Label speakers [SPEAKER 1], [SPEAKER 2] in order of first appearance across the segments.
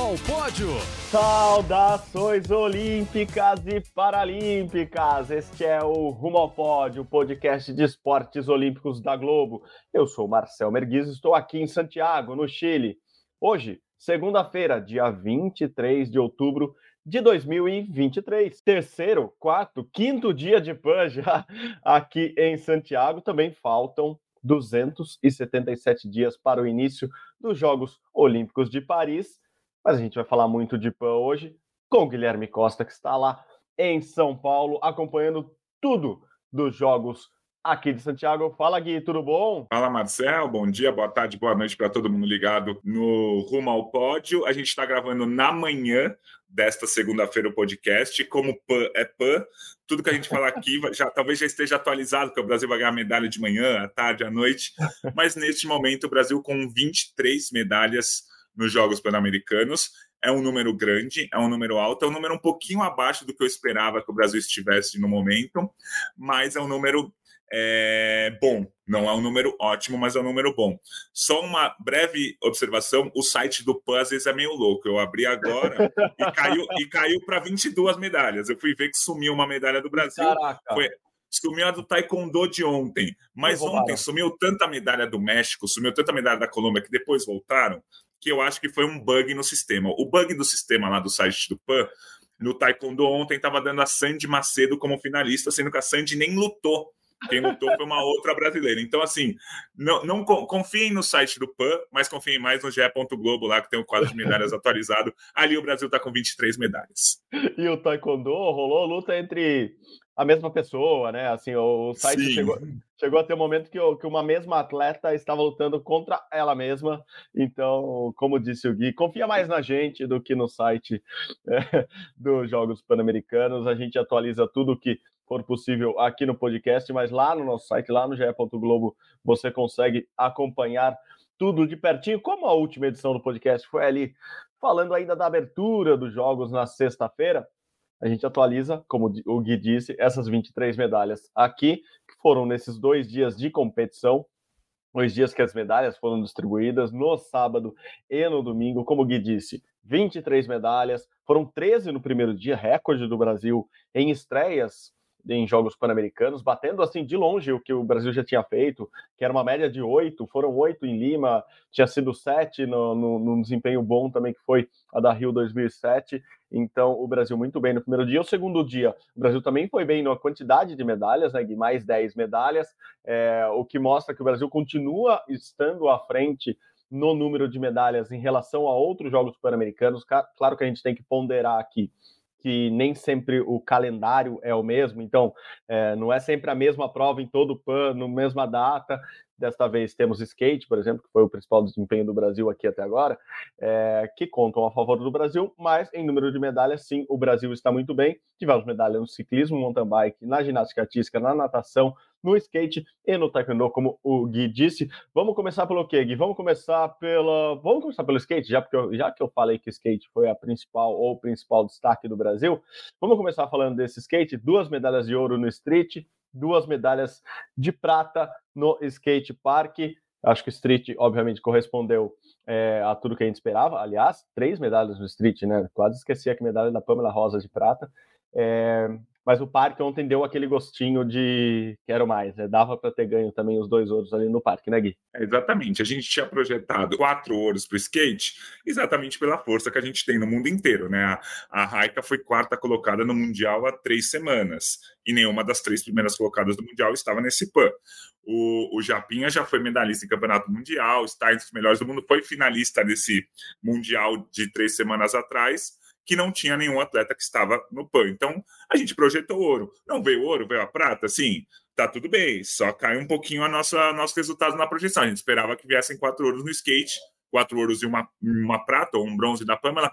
[SPEAKER 1] Ao pódio!
[SPEAKER 2] Saudações olímpicas e paralímpicas! Este é o Rumo ao Pódio, podcast de esportes olímpicos da Globo. Eu sou Marcel Merguiz, estou aqui em Santiago, no Chile. Hoje, segunda-feira, dia 23 de outubro de 2023. Terceiro, quarto, quinto dia de PAN aqui em Santiago. Também faltam 277 dias para o início dos Jogos Olímpicos de Paris. Mas a gente vai falar muito de PAN hoje com o Guilherme Costa, que está lá em São Paulo, acompanhando tudo dos Jogos aqui de Santiago. Fala, Gui, tudo bom?
[SPEAKER 3] Fala, Marcel. Bom dia, boa tarde, boa noite para todo mundo ligado no Rumo ao Pódio. A gente está gravando na manhã desta segunda-feira o podcast. Como PAN é PAN, tudo que a gente fala aqui já talvez já esteja atualizado, porque o Brasil vai ganhar medalha de manhã, à tarde, à noite. Mas neste momento, o Brasil com 23 medalhas nos Jogos Pan-Americanos. É um número grande, é um número alto, é um número um pouquinho abaixo do que eu esperava que o Brasil estivesse no momento, mas é um número é, bom. Não é um número ótimo, mas é um número bom. Só uma breve observação: o site do PAN às vezes é meio louco. Eu abri agora e caiu, e caiu para 22 medalhas. Eu fui ver que sumiu uma medalha do Brasil.
[SPEAKER 2] Caraca.
[SPEAKER 3] Foi, sumiu a do Taekwondo de ontem. Mas ontem sumiu tanta medalha do México, sumiu tanta medalha da Colômbia que depois voltaram, que eu acho que foi um bug no sistema. O bug do sistema lá do site do PAN, no Taekwondo ontem, estava dando a Sandy Macedo como finalista, sendo que a Sandy nem lutou. Quem lutou foi uma outra brasileira. Então, assim, não, não confiem no site do PAN, mas confiem mais no GE. Globo lá, que tem o quadro de medalhas atualizado. Ali o Brasil está com 23 medalhas.
[SPEAKER 2] E o Taekwondo rolou luta entre a mesma pessoa, né? Assim, o site chegou, chegou a ter um momento que, que uma mesma atleta estava lutando contra ela mesma. Então, como disse o Gui, confia mais na gente do que no site é, dos Jogos Pan-Americanos. A gente atualiza tudo que for possível aqui no podcast, mas lá no nosso site, lá no GE. Globo, você consegue acompanhar tudo de pertinho, como a última edição do podcast foi ali falando ainda da abertura dos jogos na sexta-feira a gente atualiza, como o Gui disse, essas 23 medalhas aqui, que foram nesses dois dias de competição, dois dias que as medalhas foram distribuídas, no sábado e no domingo, como o Gui disse, 23 medalhas, foram 13 no primeiro dia, recorde do Brasil em estreias em Jogos Pan-Americanos, batendo assim de longe o que o Brasil já tinha feito, que era uma média de oito, foram oito em Lima, tinha sido sete no, no, no, desempenho bom também, que foi a da Rio 2007. Então, o Brasil muito bem no primeiro dia. O segundo dia, o Brasil também foi bem na quantidade de medalhas, né, mais 10 medalhas, é, o que mostra que o Brasil continua estando à frente no número de medalhas em relação a outros Jogos Pan-Americanos. Claro que a gente tem que ponderar aqui que nem sempre o calendário é o mesmo, então é, não é sempre a mesma prova em todo o PAN, na mesma data. Desta vez temos skate, por exemplo, que foi o principal desempenho do Brasil aqui até agora, é, que contam a favor do Brasil, mas em número de medalhas, sim, o Brasil está muito bem. Tivemos medalha no ciclismo, mountain bike, na ginástica artística, na natação, no skate e no taekwondo, como o Gui disse. Vamos começar pelo quê, Gui? Vamos começar pela, vamos começar pelo skate, já porque eu, já que eu falei que o skate foi a principal ou o principal destaque do Brasil. Vamos começar falando desse skate, duas medalhas de ouro no street, duas medalhas de prata no skate park. Acho que o street, obviamente, correspondeu é, a tudo que a gente esperava. Aliás, três medalhas no street, né? Quase esqueci que medalha da Pamela Rosa de prata. É, mas o parque ontem deu aquele gostinho de quero mais, né? Dava para ter ganho também os dois ouros ali no parque, né, Gui?
[SPEAKER 3] É, exatamente. A gente tinha projetado quatro ouros para o skate, exatamente pela força que a gente tem no mundo inteiro, né? A, a Raika foi quarta colocada no Mundial há três semanas, e nenhuma das três primeiras colocadas do Mundial estava nesse PAN. O, o Japinha já foi medalhista em campeonato mundial, está entre os melhores do mundo, foi finalista desse Mundial de três semanas atrás que não tinha nenhum atleta que estava no PAN. Então, a gente projetou ouro. Não veio ouro, veio a prata, sim, tá tudo bem, só cai um pouquinho a nossa nosso resultado na projeção. A gente esperava que viessem quatro ouros no skate, quatro ouros e uma, uma prata, ou um bronze da Pamela,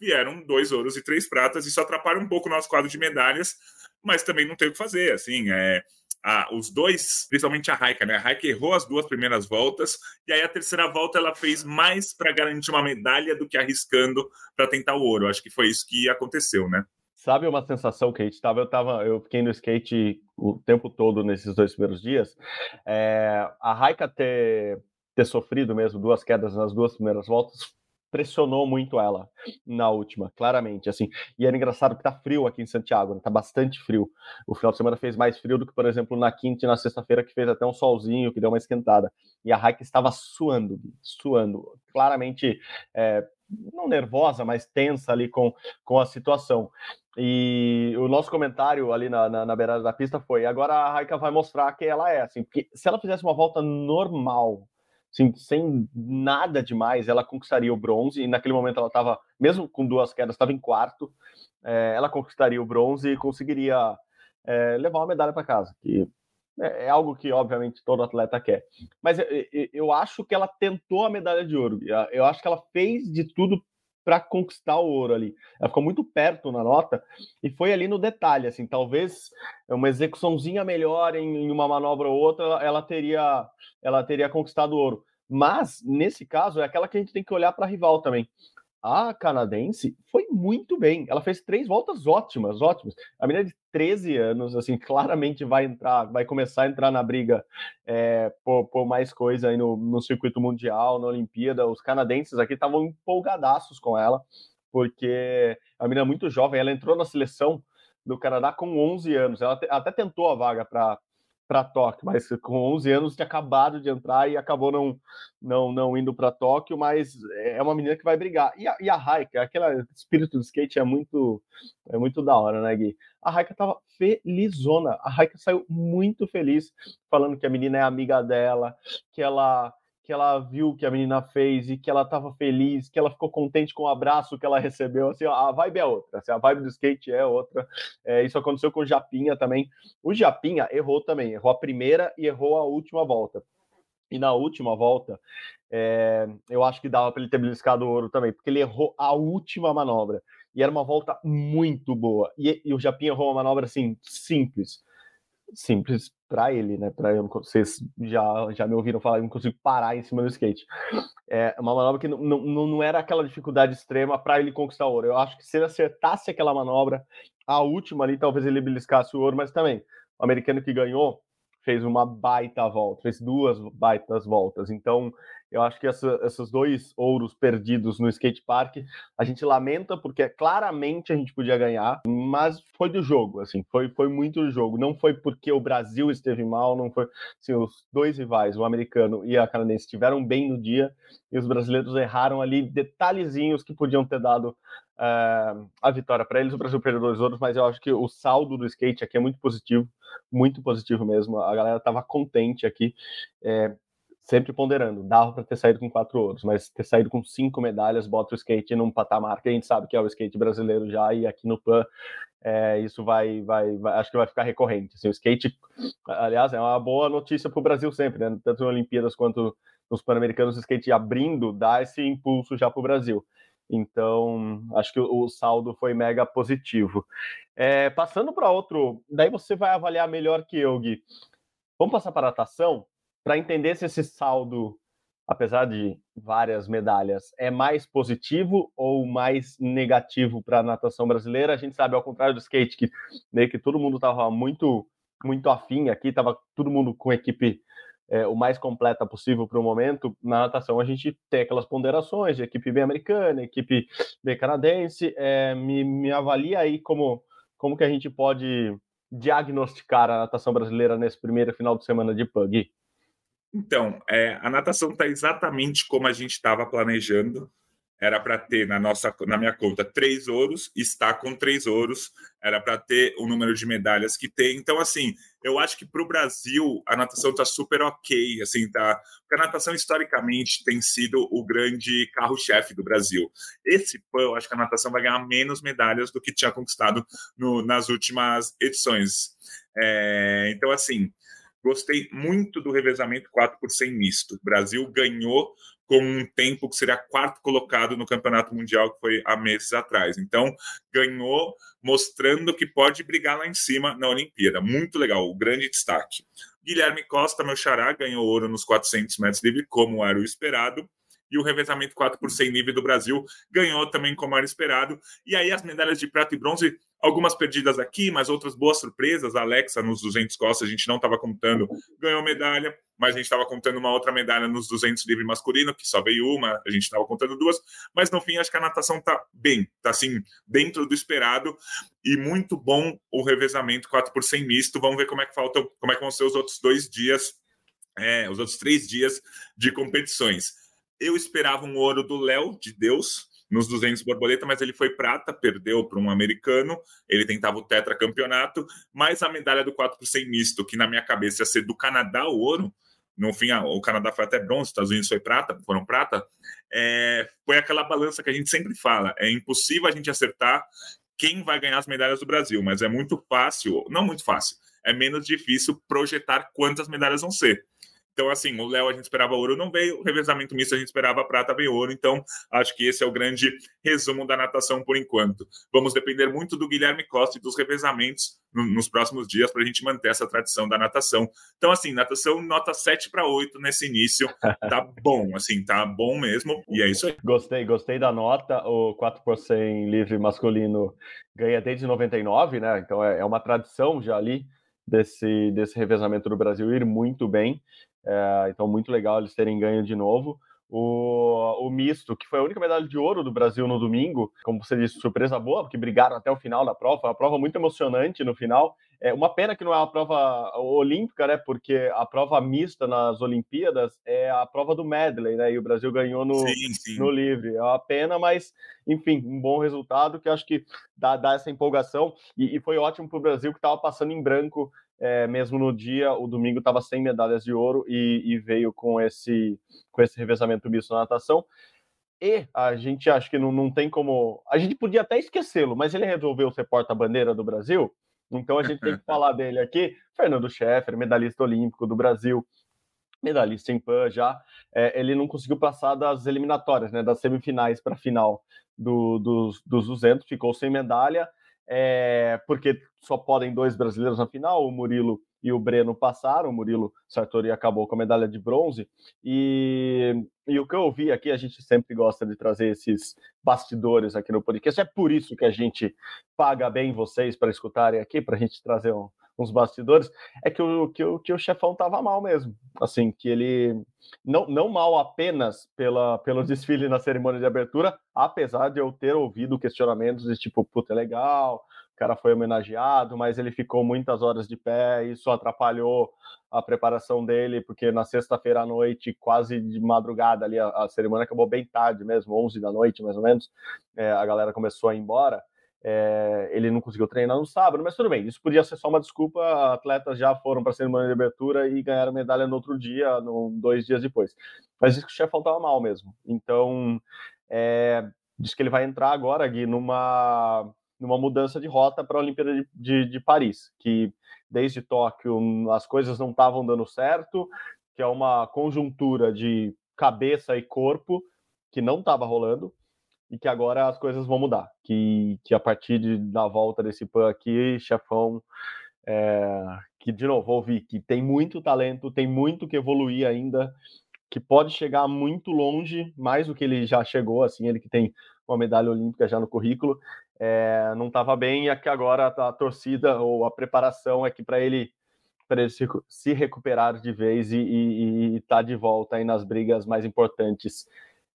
[SPEAKER 3] vieram dois ouros e três pratas, isso atrapalha um pouco o nosso quadro de medalhas, mas também não tem o que fazer, assim, é... Os dois, principalmente a Raika, né? A Raika errou as duas primeiras voltas e aí a terceira volta ela fez mais para garantir uma medalha do que arriscando para tentar o ouro. Acho que foi isso que aconteceu, né?
[SPEAKER 2] Sabe uma sensação gente tava, eu tava, eu fiquei no skate o tempo todo nesses dois primeiros dias. É, a Raika ter, ter sofrido mesmo duas quedas nas duas primeiras voltas pressionou muito ela na última, claramente, assim. E era engraçado que tá frio aqui em Santiago, né? tá bastante frio. O final de semana fez mais frio do que, por exemplo, na quinta e na sexta-feira, que fez até um solzinho, que deu uma esquentada. E a Raik estava suando, suando, claramente, é, não nervosa, mas tensa ali com, com a situação. E o nosso comentário ali na, na, na beirada da pista foi: agora a Raika vai mostrar que ela é, assim, porque se ela fizesse uma volta normal, assim, sem nada demais, ela conquistaria o bronze. E naquele momento ela estava, mesmo com duas quedas, estava em quarto. É, ela conquistaria o bronze e conseguiria é, levar uma medalha para casa. Que é, é, algo que, obviamente, todo atleta quer. Mas eu, eu acho que ela tentou a medalha de ouro. Eu acho que ela fez de tudo para conquistar o ouro ali. Ela ficou muito perto na nota e foi ali no detalhe, assim, talvez uma execuçãozinha melhor em, uma manobra ou outra, ela, ela, teria ela teria conquistado o ouro. Mas nesse caso é aquela que a gente tem que olhar para rival também a canadense foi muito bem. Ela fez três voltas ótimas, ótimas. A menina de 13 anos, assim, claramente vai entrar, vai começar a entrar na briga é, por, por, mais coisa aí no, no circuito mundial, na Olimpíada. Os canadenses aqui estavam empolgadaços com ela, porque a menina é muito jovem, ela entrou na seleção do Canadá com 11 anos. Ela até tentou a vaga para para Tóquio, mas com 11 anos tinha acabado de entrar e acabou não não, não indo para Tóquio, mas é uma menina que vai brigar. E a, e a Raika, aquele espírito do skate é muito é muito da hora, né, Gui? A Raika tava felizona. A Raika saiu muito feliz, falando que a menina é amiga dela, que ela que ela viu que a menina fez e que ela estava feliz, que ela ficou contente com o abraço que ela recebeu. Assim, a vibe é outra, assim, a vibe do skate é outra. É, isso aconteceu com o Japinha também. O Japinha errou também, errou a primeira e errou a última volta. E na última volta, é, eu acho que dava para ele ter beliscado o ouro também, porque ele errou a última manobra. E era uma volta muito boa. E, e o Japinha errou uma manobra assim, simples simples para ele, né? Para eu, vocês já, já me ouviram falar, eu não consigo parar em cima do skate. É uma manobra que não, não, não era aquela dificuldade extrema para ele conquistar o ouro. Eu acho que se ele acertasse aquela manobra, a última ali, talvez ele beliscasse o ouro, mas também o americano que ganhou fez uma baita volta, fez duas baitas voltas. Então, eu acho que essa, esses dois ouros perdidos no skate park, a gente lamenta porque claramente a gente podia ganhar, mas foi do jogo, assim, foi, foi muito do jogo. Não foi porque o Brasil esteve mal, não foi. Assim, os dois rivais, o americano e a canadense, estiveram bem no dia e os brasileiros erraram ali detalhezinhos que podiam ter dado uh, a vitória para eles. O Brasil perdeu dois ouros, mas eu acho que o saldo do skate aqui é muito positivo, muito positivo mesmo. A galera estava contente aqui. É, sempre ponderando, dava para ter saído com quatro ouros, mas ter saído com cinco medalhas bota o skate num patamar que a gente sabe que é o skate brasileiro já, e aqui no PAN é, isso vai, vai, vai, acho que vai ficar recorrente. Assim, o skate, aliás, é uma boa notícia para o Brasil sempre, né? tanto nas Olimpíadas quanto nos Pan-Americanos, o skate abrindo dá esse impulso já para o Brasil. Então, acho que o, saldo foi mega positivo. É, passando para outro, daí você vai avaliar melhor que eu, Gui. Vamos passar para a natação? para entender se esse saldo, apesar de várias medalhas, é mais positivo ou mais negativo para a natação brasileira. A gente sabe, ao contrário do skate, que meio que todo mundo estava muito, muito afim aqui, estava todo mundo com equipe é, o mais completa possível para o momento. Na natação, a gente tem aquelas ponderações de equipe bem americana, equipe bem canadense. É, me, me avalia aí como, como que a gente pode diagnosticar a natação brasileira nesse primeiro final de semana de PUG.
[SPEAKER 3] Então, é, a natação está exatamente como a gente estava planejando. Era para ter na nossa, na minha conta três ouros, está com três ouros. Era para ter o número de medalhas que tem. Então, assim, eu acho que para o Brasil a natação está super ok, assim, tá. Porque a natação historicamente tem sido o grande carro-chefe do Brasil. Esse PAN, eu acho que a natação vai ganhar menos medalhas do que tinha conquistado no, nas últimas edições. É, então, assim, Gostei muito do revezamento 4 por 100 misto. O Brasil ganhou com um tempo que seria quarto colocado no Campeonato Mundial, que foi há meses atrás. Então, ganhou, mostrando que pode brigar lá em cima na Olimpíada. Muito legal, o grande destaque. Guilherme Costa, meu xará, ganhou ouro nos 400 metros livre, como era o esperado e o revezamento 4 por 100 livre do Brasil ganhou também como era esperado. E aí as medalhas de prata e bronze, algumas perdidas aqui, mas outras boas surpresas. A Alexa nos 200 costas, a gente não estava contando, ganhou medalha, mas a gente estava contando uma outra medalha nos 200 livre masculino, que só veio uma, a gente estava contando duas, mas no fim acho que a natação tá bem, tá assim, dentro do esperado e muito bom o revezamento 4 por 100 misto. Vamos ver como é que faltam, como é que vão ser os outros dois dias, é, os outros três dias de competições. Eu esperava um ouro do Léo, de Deus, nos 200 borboleta, mas ele foi prata, perdeu para um americano. Ele tentava o tetracampeonato, mas a medalha do 4 por 100 misto, que na minha cabeça ia ser do Canadá o ouro, no fim, o Canadá foi até bronze, os Estados Unidos foi prata, foram prata. É, foi aquela balança que a gente sempre fala: é impossível a gente acertar quem vai ganhar as medalhas do Brasil, mas é muito fácil, não muito fácil, é menos difícil projetar quantas medalhas vão ser. Então, assim, o Léo a gente esperava ouro, não veio. O revezamento misto a gente esperava prata, veio ouro. Então, acho que esse é o grande resumo da natação por enquanto. Vamos depender muito do Guilherme Costa e dos revezamentos no, nos próximos dias para a gente manter essa tradição da natação. Então, assim, natação nota 7 para 8 nesse início. Tá bom, assim, tá bom mesmo. E é isso aí.
[SPEAKER 2] Gostei, gostei da nota. O 4 por 100 livre masculino ganha desde 99, né? Então, é, é uma tradição já ali desse, desse revezamento do Brasil ir muito bem. É, então, muito legal eles terem ganho de novo. O, o misto, que foi a única medalha de ouro do Brasil no domingo, como você disse, surpresa boa, porque brigaram até o final da prova, foi uma prova muito emocionante no final. É uma pena que não é uma prova olímpica, né? Porque a prova mista nas Olimpíadas é a prova do medley, né? E o Brasil ganhou no, sim, sim. no livre. É uma pena, mas enfim, um bom resultado que acho que dá, dá essa empolgação. E, e foi ótimo para o Brasil que estava passando em branco é, mesmo no dia, o domingo estava sem medalhas de ouro e, e, veio com esse, com esse revezamento misto na natação. E a gente acha que não, não tem como. A gente podia até esquecê-lo, mas ele resolveu ser porta-bandeira do Brasil, então a gente tem que falar dele aqui. Fernando Scheffer, medalhista olímpico do Brasil, medalhista em PAN já. É, ele não conseguiu passar das eliminatórias, né, das semifinais para a final do, dos, dos 200, ficou sem medalha é, porque só podem dois brasileiros na final, o Murilo e o Breno passaram, o Murilo Sartori acabou com a medalha de bronze, e, e o que eu ouvi aqui, a gente sempre gosta de trazer esses bastidores aqui no podcast, é por isso que a gente paga bem vocês para escutarem aqui, para a gente trazer um, uns bastidores, é que o, que o, que o chefão tava mal mesmo. Assim, que ele. Não, não mal apenas pela, pelo desfile na cerimônia de abertura, apesar de eu ter ouvido questionamentos de tipo, puta, é legal, o cara foi homenageado, mas ele ficou muitas horas de pé, isso atrapalhou a preparação dele, porque na sexta-feira à noite, quase de madrugada ali, a, a, cerimônia acabou bem tarde mesmo, 11 da noite mais ou menos, é, a galera começou a ir embora, é, ele não conseguiu treinar no sábado, mas tudo bem, isso podia ser só uma desculpa. Atletas já foram para a cerimônia de abertura e ganharam medalha no outro dia, no, dois dias depois. Mas isso que o chefão estava mal mesmo. Então, é, diz que ele vai entrar agora, Gui, numa, numa mudança de rota para a Olimpíada de, de, de, Paris, que desde Tóquio as coisas não estavam dando certo, que é uma conjuntura de cabeça e corpo que não estava rolando e que agora as coisas vão mudar. Que, que a partir de, da volta desse PAN aqui, chefão, é, que de novo ouvi que tem muito talento, tem muito que evoluir ainda, que pode chegar muito longe, mais do que ele já chegou, assim, ele que tem uma medalha olímpica já no currículo, é, não estava bem, e aqui agora a torcida ou a preparação é que para ele para ele se, se, recuperar de vez e estar tá de volta aí nas brigas mais importantes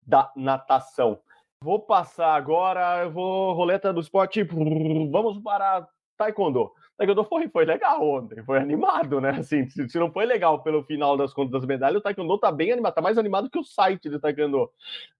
[SPEAKER 2] da natação. Vou passar agora, eu vou roleta do esporte. Vamos para Taekwondo. Taekwondo foi, foi legal ontem, foi animado, né? Assim, se, se, não foi legal pelo final das contas das medalhas, o Taekwondo tá bem animado, tá mais animado que o site de Taekwondo,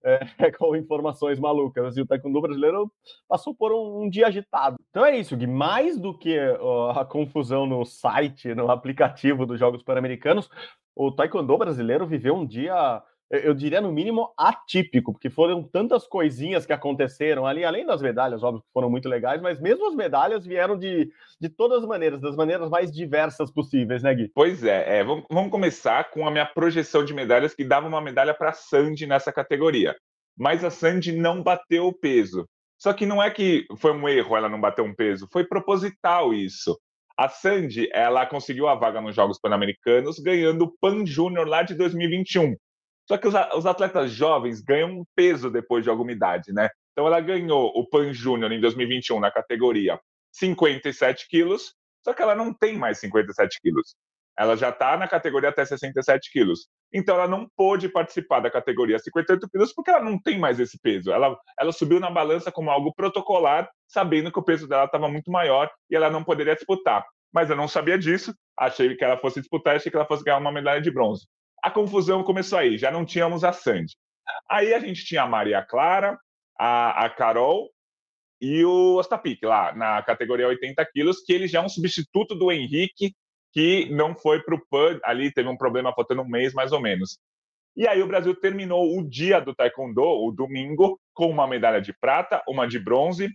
[SPEAKER 2] é, com informações malucas. Assim, o Taekwondo brasileiro passou por um, um, dia agitado. Então é isso, Gui, mais do que ó, a confusão no site, no aplicativo dos Jogos Pan-Americanos, o Taekwondo brasileiro viveu um dia eu diria no mínimo atípico, porque foram tantas coisinhas que aconteceram ali, além das medalhas, óbvio que foram muito legais, mas mesmo as medalhas vieram de, de todas as maneiras, das maneiras mais diversas possíveis, né, Gui?
[SPEAKER 3] Pois é, é vamos, vamos começar com a minha projeção de medalhas, que dava uma medalha para a Sandy nessa categoria. Mas a Sandy não bateu o peso. Só que não é que foi um erro ela não bater um peso, foi proposital isso. A Sandy, ela conseguiu a vaga nos Jogos Pan-Americanos ganhando o Pan Júnior lá de 2021. Só que os, os atletas jovens ganham um peso depois de alguma idade, né? Então ela ganhou o Pan Júnior em 2021 na categoria 57 quilos, só que ela não tem mais 57 quilos. Ela já está na categoria até 67 quilos. Então ela não pôde participar da categoria 58 quilos porque ela não tem mais esse peso. Ela, ela subiu na balança como algo protocolar, sabendo que o peso dela estava muito maior e ela não poderia disputar. Mas eu não sabia disso, achei que ela fosse disputar, achei que ela fosse ganhar uma medalha de bronze. A confusão começou aí, já não tínhamos a Sandy. Aí a gente tinha a Maria Clara, a, a Carol e o Ostapik lá na categoria 80 quilos, que ele já é um substituto do Henrique, que não foi para o PAN, ali teve um problema faltando um mês mais ou menos. E aí o Brasil terminou o dia do Taekwondo, o domingo, com uma medalha de prata, uma de bronze.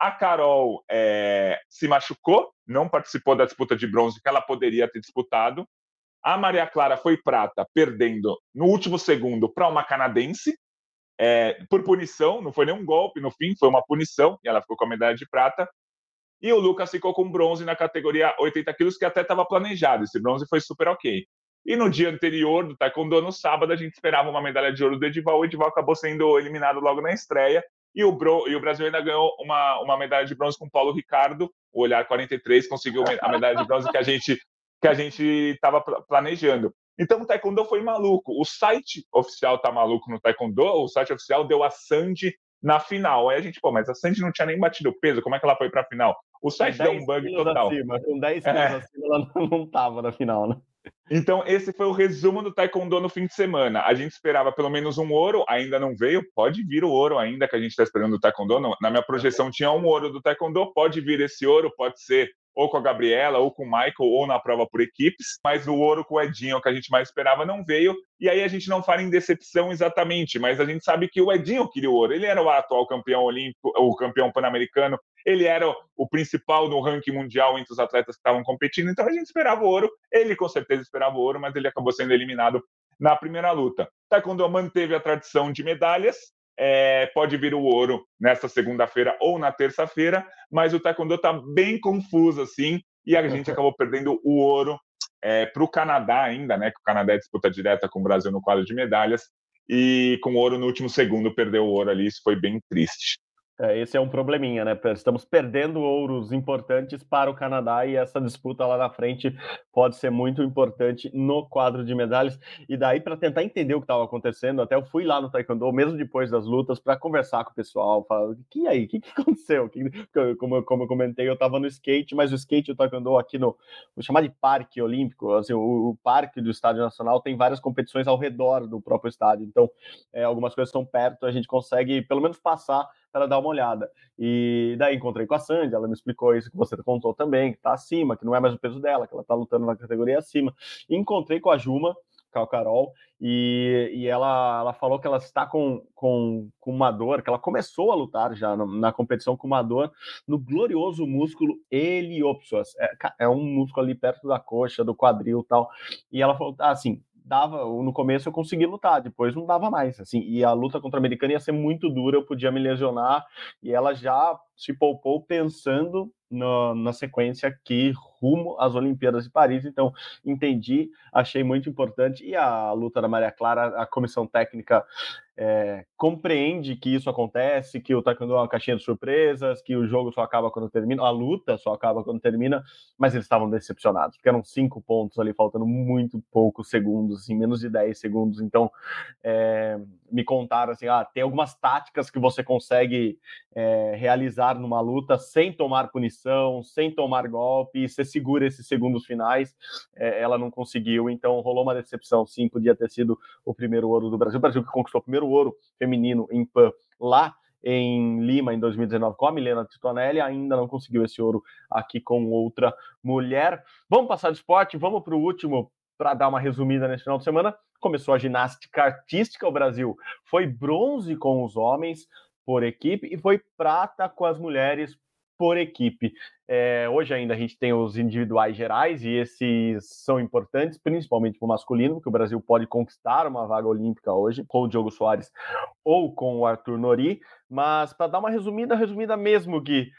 [SPEAKER 3] A Carol é, se machucou, não participou da disputa de bronze que ela poderia ter disputado. A Maria Clara foi prata, perdendo no último segundo para uma canadense, é, por punição, não foi nenhum golpe no fim, foi uma punição, e ela ficou com a medalha de prata. E o Lucas ficou com bronze na categoria 80 quilos, que até estava planejado, esse bronze foi super ok. E no dia anterior do Taekwondo, no sábado, a gente esperava uma medalha de ouro do Edival, o Edival acabou sendo eliminado logo na estreia, e o, Bro, e o Brasil ainda ganhou uma, uma medalha de bronze com o Paulo Ricardo, o Olhar 43 conseguiu a medalha de bronze que a gente que a gente estava planejando. Então o Taekwondo foi maluco. O site oficial tá maluco no Taekwondo, o site oficial deu a Sandy na final. Aí a gente, pô, mas a Sandy não tinha nem batido o peso, como é que ela foi para a final? O site deu um bug total.
[SPEAKER 2] Acima, com 10 quilos é. acima, ela não estava na final, né?
[SPEAKER 3] Então, esse foi o resumo do Taekwondo no fim de semana. A gente esperava pelo menos um ouro, ainda não veio. Pode vir o ouro ainda que a gente está esperando do Taekwondo. Na minha projeção tinha um ouro do Taekwondo, pode vir esse ouro, pode ser ou com a Gabriela, ou com o Michael, ou na prova por equipes, mas o ouro com o Edinho, que a gente mais esperava, não veio, e aí a gente não fala em decepção exatamente, mas a gente sabe que o Edinho queria o ouro, ele era o atual campeão olímpico, o campeão pan-americano, ele era o principal no ranking mundial entre os atletas que estavam competindo, então a gente esperava o ouro, ele com certeza esperava o ouro, mas ele acabou sendo eliminado na primeira luta. Taekwondo manteve a tradição de medalhas, é, pode vir o ouro nesta segunda-feira ou na terça-feira, mas o Taekwondo está bem confuso assim, e a gente acabou perdendo o ouro é, para o Canadá ainda, né? Que o Canadá é disputa direta com o Brasil no quadro de medalhas, e com o ouro no último segundo perdeu o ouro ali, isso foi bem triste.
[SPEAKER 2] É, esse é um probleminha, né? Estamos perdendo ouros importantes para o Canadá e essa disputa lá na frente pode ser muito importante no quadro de medalhas. E daí, para tentar entender o que estava acontecendo, até eu fui lá no Taekwondo, mesmo depois das lutas, para conversar com o pessoal, falar: que aí, o que, que aconteceu? Como, como eu comentei, eu estava no skate, mas o skate e o Taekwondo aqui no, vou chamar de parque olímpico, assim, o, o, parque do Estádio Nacional tem várias competições ao redor do próprio estádio, então é, algumas coisas são perto, a gente consegue pelo menos passar para dar uma olhada. E daí encontrei com a Sandy, ela me explicou isso que você contou também, que está acima, que não é mais o peso dela, que ela está lutando na categoria acima. E encontrei com a Juma, com a Carol, e, e ela, ela falou que ela está com, com, com uma dor, que ela começou a lutar já na, na competição com uma dor no glorioso músculo heliopsoas. É, é um músculo ali perto da coxa, do quadril tal. E ela falou, assim, dava, no começo eu consegui lutar, depois não dava mais, assim, e a luta contra a americana ia ser muito dura, eu podia me lesionar, e ela já se poupou pensando no, na sequência aqui rumo às Olimpíadas de Paris. Então, entendi, achei muito importante. E a luta da Maria Clara, a comissão técnica é, compreende que isso acontece, que o taekwondo é uma caixinha de surpresas, que o jogo só acaba quando termina, a luta só acaba quando termina, mas eles estavam decepcionados, porque eram cinco pontos ali, faltando muito poucos segundos, assim, menos de 10 segundos. Então, é, me contaram assim: ah, tem algumas táticas que você consegue é, realizar numa luta sem tomar punição, sem tomar golpe, e você segura esses segundos finais. É, ela não conseguiu, então rolou uma decepção. Sim, podia ter sido o primeiro ouro do Brasil. O Brasil que conquistou o primeiro ouro feminino em PAN lá em Lima em 2019 com a Milena Titonelli, ainda não conseguiu esse ouro aqui com outra mulher. Vamos passar de esporte, vamos para o último para dar uma resumida nesse final de semana, começou a ginástica artística. O Brasil foi bronze com os homens por equipe e foi prata com as mulheres por equipe. É, hoje ainda a gente tem os individuais gerais e esses são importantes, principalmente para o masculino, porque o Brasil pode conquistar uma vaga olímpica hoje com o Diogo Soares ou com o Arthur Nori. Mas para dar uma resumida, resumida mesmo, Gui,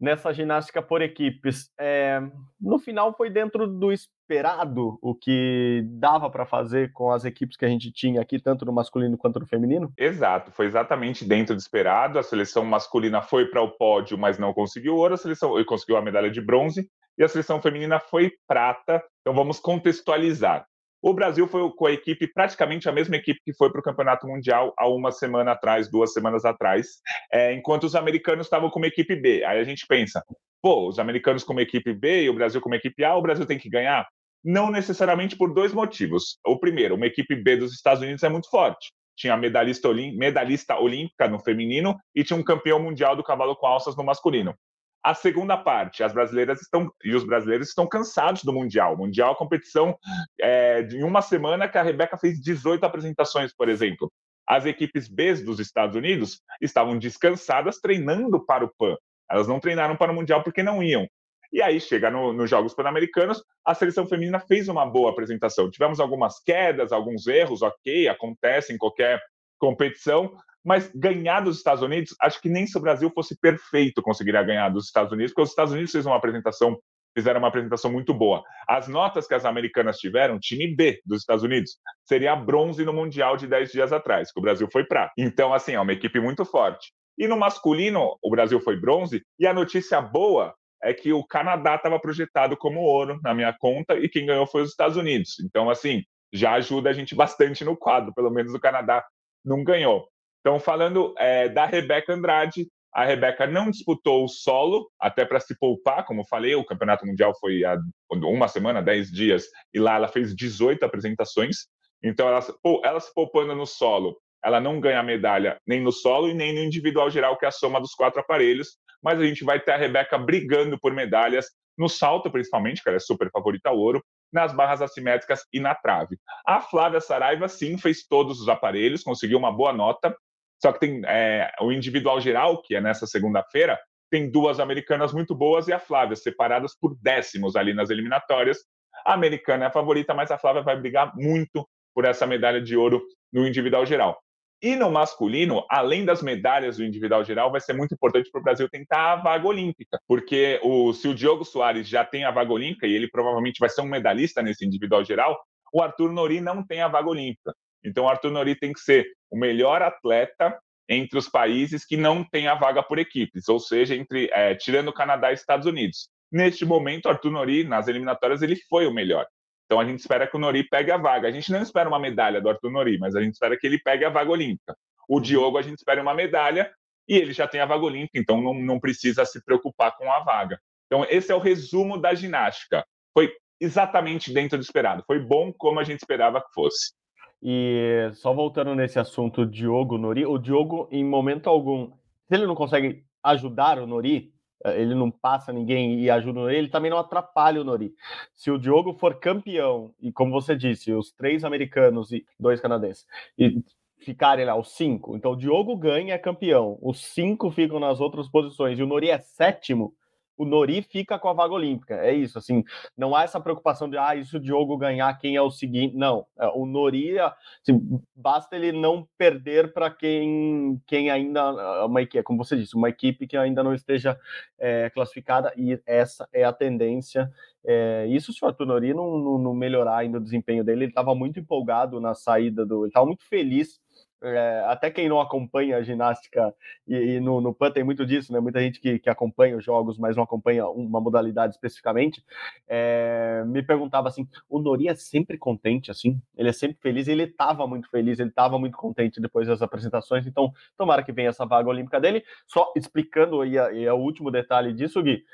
[SPEAKER 2] nessa ginástica por equipes. É, no final foi dentro do esperado o que dava para fazer com as equipes que a gente tinha aqui, tanto no masculino quanto no feminino?
[SPEAKER 3] Exato, foi exatamente dentro do esperado. A seleção masculina foi para o pódio, mas não conseguiu ouro, a seleção conseguiu a medalha de bronze, e a seleção feminina foi prata. Então vamos contextualizar. O Brasil foi com a equipe, praticamente a mesma equipe que foi para o Campeonato Mundial há uma semana atrás, duas semanas atrás, é, enquanto os americanos estavam com uma equipe B. Aí a gente pensa, pô, os americanos com uma equipe B e o Brasil com uma equipe A, o Brasil tem que ganhar? Não necessariamente por dois motivos. O primeiro, uma equipe B dos Estados Unidos é muito forte. Tinha medalhista, medalhista olímpica no feminino e tinha um campeão mundial do cavalo com alças no masculino. A segunda parte, as brasileiras estão e os brasileiros estão cansados do Mundial. Mundial, competição é, de uma semana que a Rebeca fez 18 apresentações, por exemplo. As equipes B dos Estados Unidos estavam descansadas treinando para o PAN. Elas não treinaram para o Mundial porque não iam. E aí chega no, nos Jogos Pan-Americanos, a seleção feminina fez uma boa apresentação. Tivemos algumas quedas, alguns erros, ok, acontece em qualquer competição, mas ganhar dos Estados Unidos, acho que nem se o Brasil fosse perfeito conseguiria ganhar dos Estados Unidos, porque os Estados Unidos fez uma apresentação, fizeram uma apresentação muito boa. As notas que as americanas tiveram, time B dos Estados Unidos, seria bronze no Mundial de 10 dias atrás, que o Brasil foi prata. Então, assim, é uma equipe muito forte. E no masculino, o Brasil foi bronze, e a notícia boa é que o Canadá estava projetado como ouro na minha conta, e quem ganhou foi os Estados Unidos. Então, assim, já ajuda a gente bastante no quadro, pelo menos o Canadá não ganhou. Então, falando é, da Rebeca Andrade, a Rebeca não disputou o solo, até para se poupar, como falei, o Campeonato Mundial foi há uma semana, dez dias, e lá ela fez 18 apresentações. Então, ela, ela se poupando no solo, ela não ganha medalha nem no solo e nem no individual geral, que é a soma dos quatro aparelhos. Mas a gente vai ter a Rebeca brigando por medalhas no salto, principalmente, que ela é super favorita ao ouro, nas barras assimétricas e na trave. A Flávia Saraiva, sim, fez todos os aparelhos, conseguiu uma boa nota, só que tem é, o individual geral, que é nessa segunda-feira, tem duas americanas muito boas e a Flávia, separadas por décimos ali nas eliminatórias. A americana é a favorita, mas a Flávia vai brigar muito por essa medalha de ouro no individual geral. E no masculino, além das medalhas do individual geral, vai ser muito importante para o Brasil tentar a vaga olímpica, porque o, se o Diogo Soares já tem a vaga olímpica e ele provavelmente vai ser um medalhista nesse individual geral, o Arthur Nori não tem a vaga olímpica. Então, o Arthur Nori tem que ser o melhor atleta entre os países que não têm a vaga por equipes, ou seja, entre é, tirando Canadá e Estados Unidos. Neste momento, Arthur Nori, nas eliminatórias, ele foi o melhor. Então a gente espera que o Nori pegue a vaga. A gente não espera uma medalha do Arthur Nori, mas a gente espera que ele pegue a vaga olímpica. O. Diogo, a gente espera uma medalha e ele já tem a vaga olímpica, então não, não precisa se preocupar com a vaga. Então, esse é o resumo da ginástica. Foi exatamente dentro do esperado. Foi bom como a gente esperava que fosse.
[SPEAKER 2] E só voltando nesse assunto Diogo Nori, o Diogo, em momento algum, se ele não consegue ajudar o Nori, eh, ele não passa ninguém e ajuda o Nori, ele também não atrapalha o Nori. Se o Diogo for campeão, e como você disse, os três americanos e dois canadenses, e ficarem lá, os cinco, então o Diogo ganha é campeão, os cinco ficam nas outras posições e o Nori é sétimo, o Nori fica com a vaga olímpica. É isso, assim, não há essa preocupação de, ah, isso o Diogo ganhar, quem é o seguinte. Não, é, o Nori, assim, basta ele não perder para quem, quem ainda, uma equipe, como você disse, uma equipe que ainda não esteja é, classificada, e essa é a tendência. É, isso se o Arthur Nori não, não, não melhorar ainda o desempenho dele, ele estava muito empolgado na saída do. Ele estava muito feliz é, até quem não acompanha a ginástica, e, e no, no PAN tem muito disso, né? Muita gente que, que acompanha os jogos, mas não acompanha uma modalidade especificamente, é, me perguntava assim: o Nori é sempre contente, assim? Ele é sempre feliz, ele estava muito feliz, ele estava muito contente depois das apresentações, então tomara que venha essa vaga olímpica dele. Só explicando, e, e é o último detalhe disso, Gui,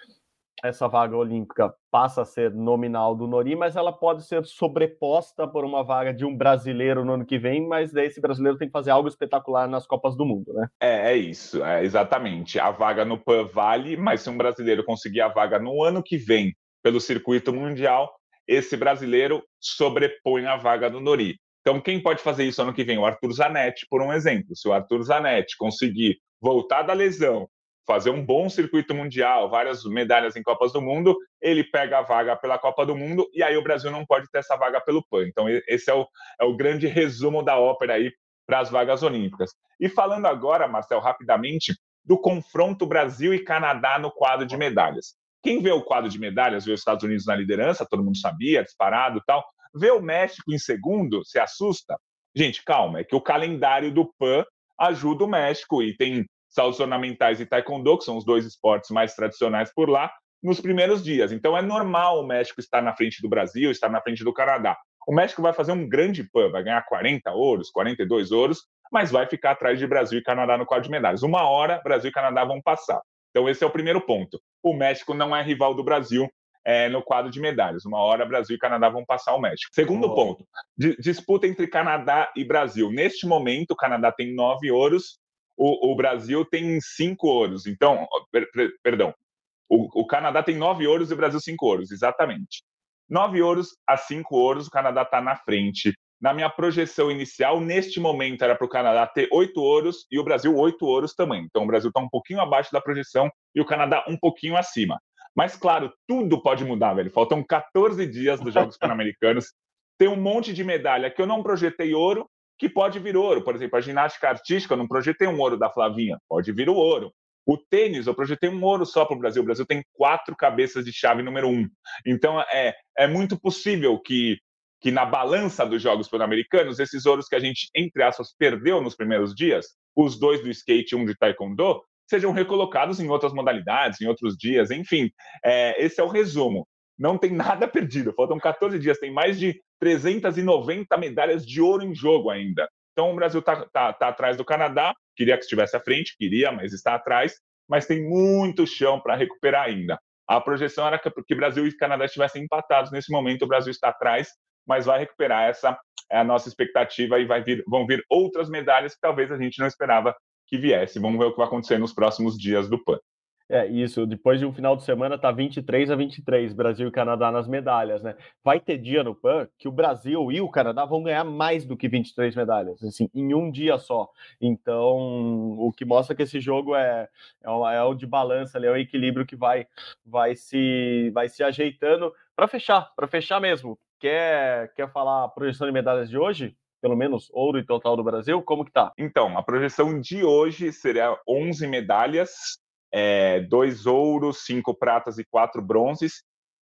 [SPEAKER 2] essa vaga olímpica passa a ser nominal do Nori, mas ela pode ser sobreposta por uma vaga de um brasileiro no ano que vem, mas daí esse brasileiro tem que fazer algo espetacular nas Copas do Mundo, né?
[SPEAKER 3] É, é isso, é, exatamente. A vaga no PAN vale, mas se um brasileiro conseguir a vaga no ano que vem pelo circuito mundial, esse brasileiro sobrepõe a vaga do Nori. Então, quem pode fazer isso ano que vem? O Arthur Zanetti, por um exemplo. Se o Arthur Zanetti conseguir voltar da lesão, fazer um bom circuito mundial, várias medalhas em Copas do Mundo, ele pega a vaga pela Copa do Mundo e aí o Brasil não pode ter essa vaga pelo PAN. Então, esse é o, é o grande resumo da ópera aí para as vagas olímpicas. E falando agora, Marcel, rapidamente, do confronto Brasil e Canadá no quadro de medalhas. Quem vê o quadro de medalhas, vê os Estados Unidos na liderança, todo mundo sabia, disparado tal. Vê o México em segundo, se assusta? Gente, calma, é que o calendário do PAN ajuda o México e tem saltos ornamentais e taekwondo, que são os dois esportes mais tradicionais por lá, nos primeiros dias. Então é normal o México estar na frente do Brasil, estar na frente do Canadá. O México vai fazer um grande PAN, vai ganhar 40 ouros, 42 ouros, mas vai ficar atrás de Brasil e Canadá no quadro de medalhas. Uma hora, Brasil e Canadá vão passar. Então, esse é o primeiro ponto. O México não é rival do Brasil é, no quadro de medalhas. Uma hora, Brasil e Canadá vão passar o México. Segundo oh. ponto, disputa entre Canadá e Brasil. Neste momento, o Canadá tem nove ouros, o, o Brasil tem cinco ouros. Então, per, per, perdão, o, o, Canadá tem nove ouros e o Brasil cinco ouros, exatamente. Nove ouros a cinco ouros, o Canadá está na frente na minha projeção inicial, neste momento era para o Canadá ter oito ouros e o Brasil oito ouros também. Então o Brasil está um pouquinho abaixo da projeção e o Canadá um pouquinho acima. Mas claro, tudo pode mudar, velho. Faltam 14 dias dos Jogos Pan-Americanos. Tem um monte de medalha que eu não projetei ouro, que pode vir ouro. Por exemplo, a ginástica artística, eu não projetei um ouro da Flavinha, pode vir o ouro. O tênis, eu projetei um ouro só para o Brasil. O Brasil tem quatro cabeças de chave número um. Então, é, é muito possível que que na balança dos Jogos Pan-Americanos, esses ouros que a gente, entre aspas, perdeu nos primeiros dias, os dois do skate e um de taekwondo, sejam recolocados em outras modalidades, em outros dias, enfim. É, esse é o resumo. Não tem nada perdido. Faltam 14 dias, tem mais de 390 medalhas de ouro em jogo ainda. Então o Brasil está tá, tá atrás do Canadá, queria que estivesse à frente, queria, mas está atrás, mas tem muito chão para recuperar ainda. A projeção era que, que Brasil e Canadá estivessem empatados. Nesse momento, o Brasil está atrás mas vai recuperar essa é a nossa expectativa e vai vir, vão vir outras medalhas que talvez a gente não esperava que viesse. Vamos ver o que vai acontecer nos próximos dias do PAN.
[SPEAKER 2] É, isso. Depois de um final de semana, tá 23 a 23, Brasil e Canadá nas medalhas, né? Vai ter dia no PAN que o Brasil e o Canadá vão ganhar mais do que 23 medalhas, assim, em um dia só. Então, o que mostra que esse jogo é, é, o, é o de balança, é o equilíbrio que vai, vai, se, vai se ajeitando para fechar, para fechar mesmo. Quer, quer falar a projeção de medalhas de hoje? Pelo menos ouro e total do Brasil? Como que tá?
[SPEAKER 3] Então, a projeção de hoje seria 11 medalhas, é, dois ouros, cinco pratas e quatro bronzes.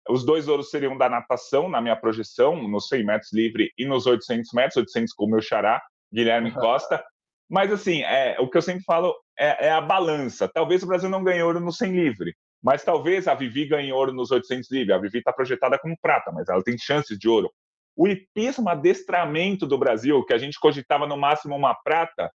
[SPEAKER 3] Os dois ouros seriam da natação, na minha projeção, nos 100 metros livre e nos 800 metros, 800 com o meu xará, Guilherme Costa. Mas, assim, é, o que eu sempre falo é, é, a balança. Talvez o Brasil não ganhe ouro no 100 livre, mas talvez a Vivi ganhe ouro nos 800 livre. A Vivi está projetada como prata, mas ela tem chances de ouro. O hipismo adestramento do Brasil, que a gente cogitava no máximo uma prata,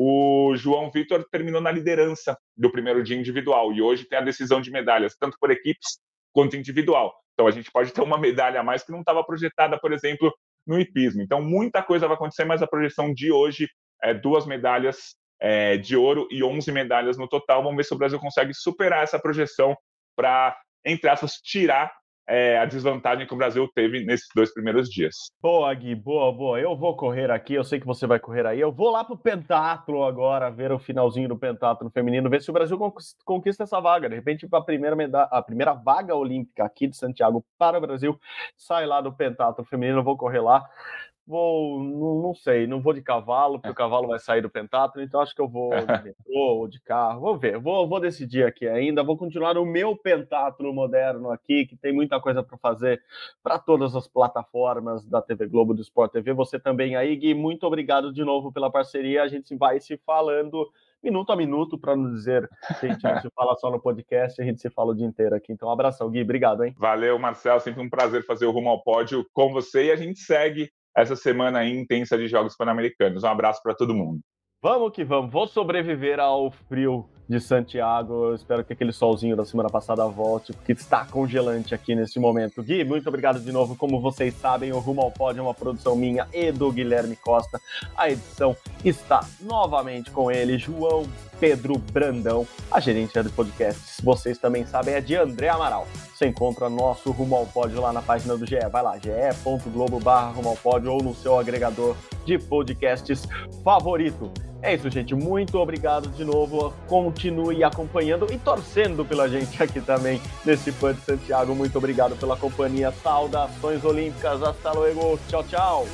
[SPEAKER 3] o João Vitor terminou na liderança do primeiro dia individual e hoje tem a decisão de medalhas, tanto por equipes quanto individual. Então a gente pode ter uma medalha a mais que não estava projetada, por exemplo, no hipismo. Então muita coisa vai acontecer, mas a projeção de hoje é duas medalhas é, de ouro e 11 medalhas no total. Vamos ver se o Brasil consegue superar essa projeção para, entre aspas, tirar é, a desvantagem que o Brasil teve nesses dois primeiros dias.
[SPEAKER 2] Boa, Gui, boa, boa. Eu vou correr aqui, eu sei que você vai correr aí. Eu vou lá para o pentatlo agora, ver o finalzinho do pentatlo feminino, ver se o Brasil conquista essa vaga. De repente, a primeira, a primeira vaga olímpica aqui de Santiago para o Brasil sai lá do pentatlo feminino. Eu vou correr lá. Vou, não, não, sei, não vou de cavalo, porque o cavalo vai sair do pentatlo, então acho que eu vou de metrô ou de carro. Vou ver, vou, vou decidir aqui ainda. Vou continuar no meu pentatlo moderno aqui, que tem muita coisa para fazer para todas as plataformas da TV Globo, do Sport TV. Você também aí, Gui, muito obrigado de novo pela parceria. A gente vai se falando minuto a minuto, para não dizer que a gente não se fala só no podcast, a gente se fala o dia inteiro aqui. Então, um abração, Gui. Obrigado, hein?
[SPEAKER 3] Valeu, Marcel. Sempre um prazer fazer o Rumo ao Pódio com você e a gente segue essa semana intensa de Jogos Pan-Americanos. Um abraço para todo mundo.
[SPEAKER 2] Vamos que vamos. Vou sobreviver ao frio de Santiago. Eu espero que aquele solzinho da semana passada volte, porque está congelante aqui nesse momento. Gui, muito obrigado de novo. Como vocês sabem, o Rumo ao Pódio é uma produção minha e do Guilherme Costa. A edição está novamente com ele, João Pedro Brandão. A gerente do podcast, vocês também sabem, é de André Amaral. você encontra nosso Rumo ao Pódio lá na página do GE. Vai lá, ge.globo barra Rumo ao Pódio ou no seu agregador de podcasts favorito. É isso, gente. Muito obrigado de novo. Continue acompanhando e torcendo pela gente aqui também nesse Pan de Santiago. Muito obrigado pela companhia. Saudações olímpicas. Hasta luego. Tchau, tchau.